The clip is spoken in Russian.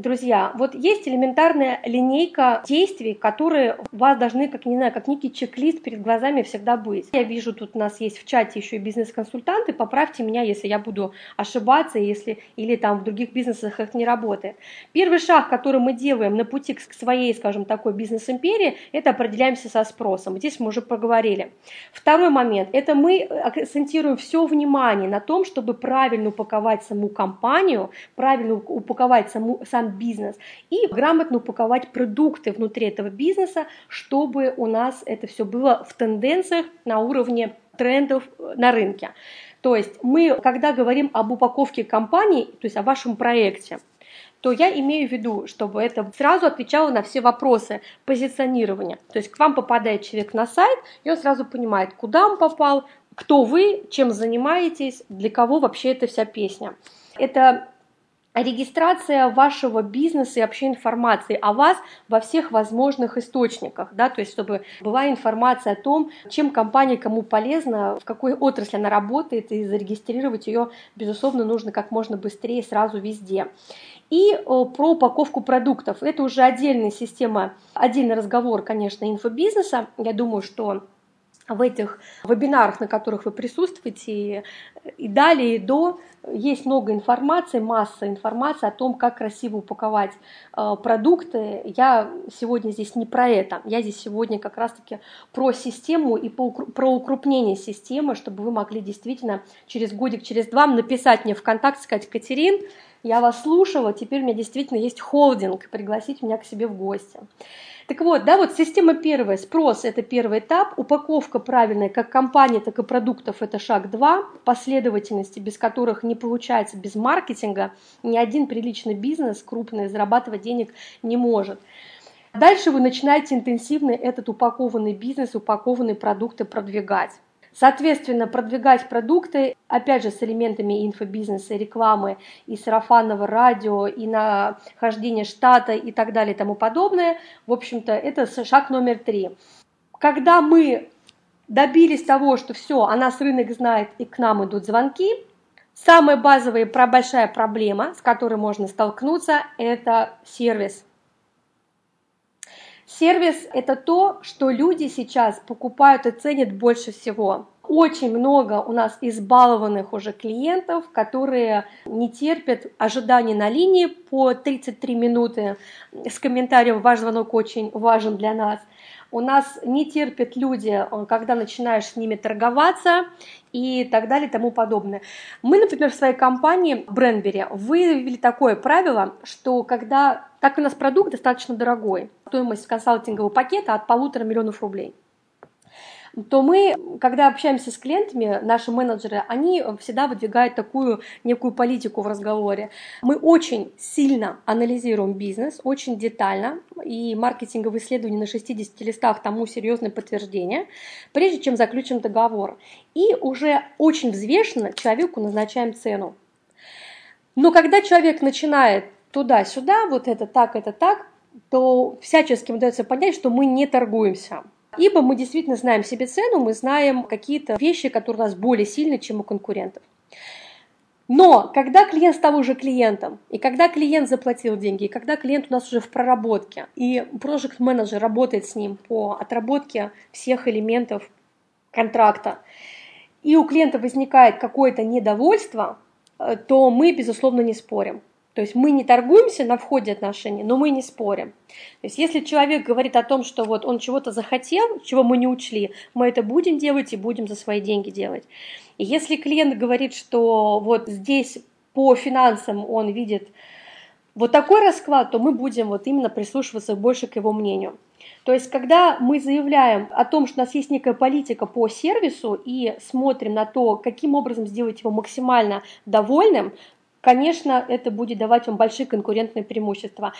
друзья, вот есть элементарная линейка действий, которые у вас должны, как не знаю, как некий чек-лист перед глазами всегда быть. Я вижу, тут у нас есть в чате еще и бизнес-консультанты, поправьте меня, если я буду ошибаться, если или там в других бизнесах их не работает. Первый шаг, который мы делаем на пути к своей, скажем, такой бизнес-империи, это определяемся со спросом. Здесь мы уже поговорили. Второй момент, это мы акцентируем все внимание на том, чтобы правильно упаковать саму компанию, правильно упаковать саму, сам бизнес и грамотно упаковать продукты внутри этого бизнеса, чтобы у нас это все было в тенденциях на уровне трендов на рынке. То есть мы, когда говорим об упаковке компании, то есть о вашем проекте, то я имею в виду, чтобы это сразу отвечало на все вопросы позиционирования. То есть к вам попадает человек на сайт, и он сразу понимает, куда он попал, кто вы, чем занимаетесь, для кого вообще эта вся песня. Это регистрация вашего бизнеса и вообще информации о вас во всех возможных источниках, да, то есть чтобы была информация о том, чем компания кому полезна, в какой отрасли она работает, и зарегистрировать ее, безусловно, нужно как можно быстрее сразу везде. И про упаковку продуктов. Это уже отдельная система, отдельный разговор, конечно, инфобизнеса. Я думаю, что в этих вебинарах, на которых вы присутствуете, и далее, и до, есть много информации, масса информации о том, как красиво упаковать э, продукты. Я сегодня здесь не про это, я здесь сегодня как раз-таки про систему и про укрупнение системы, чтобы вы могли действительно через годик, через два написать мне ВКонтакте, сказать, Катерин, я вас слушала, теперь у меня действительно есть холдинг, пригласить меня к себе в гости. Так вот, да, вот система первая, спрос – это первый этап, упаковка правильная как компании, так и продуктов – это шаг два, последовательности, без которых не получается без маркетинга, ни один приличный бизнес крупный зарабатывать денег не может. Дальше вы начинаете интенсивно этот упакованный бизнес, упакованные продукты продвигать. Соответственно, продвигать продукты, опять же, с элементами инфобизнеса, рекламы, и сарафанного радио, и нахождение штата и так далее и тому подобное, в общем-то, это шаг номер три. Когда мы добились того, что все, о нас рынок знает и к нам идут звонки, самая базовая большая проблема, с которой можно столкнуться, это сервис. Сервис – это то, что люди сейчас покупают и ценят больше всего. Очень много у нас избалованных уже клиентов, которые не терпят ожиданий на линии по 33 минуты с комментарием «Ваш звонок очень важен для нас». У нас не терпят люди, когда начинаешь с ними торговаться и так далее и тому подобное. Мы, например, в своей компании Бренбери выявили такое правило, что когда, так у нас продукт достаточно дорогой, стоимость консалтингового пакета от полутора миллионов рублей – то мы, когда общаемся с клиентами, наши менеджеры, они всегда выдвигают такую некую политику в разговоре. Мы очень сильно анализируем бизнес, очень детально, и маркетинговые исследования на 60 листах тому серьезное подтверждение, прежде чем заключим договор. И уже очень взвешенно человеку назначаем цену. Но когда человек начинает туда-сюда, вот это так, это так, то всячески удается понять, что мы не торгуемся ибо мы действительно знаем себе цену, мы знаем какие-то вещи, которые у нас более сильны, чем у конкурентов. Но когда клиент стал уже клиентом, и когда клиент заплатил деньги, и когда клиент у нас уже в проработке, и project менеджер работает с ним по отработке всех элементов контракта, и у клиента возникает какое-то недовольство, э, то мы, безусловно, не спорим. То есть мы не торгуемся на входе отношений, но мы не спорим. То есть если человек говорит о том, что вот он чего-то захотел, чего мы не учли, мы это будем делать и будем за свои деньги делать. И если клиент говорит, что вот здесь по финансам он видит вот такой расклад, то мы будем вот именно прислушиваться больше к его мнению. То есть, когда мы заявляем о том, что у нас есть некая политика по сервису и смотрим на то, каким образом сделать его максимально довольным, конечно, это будет давать вам большие конкурентные преимущества.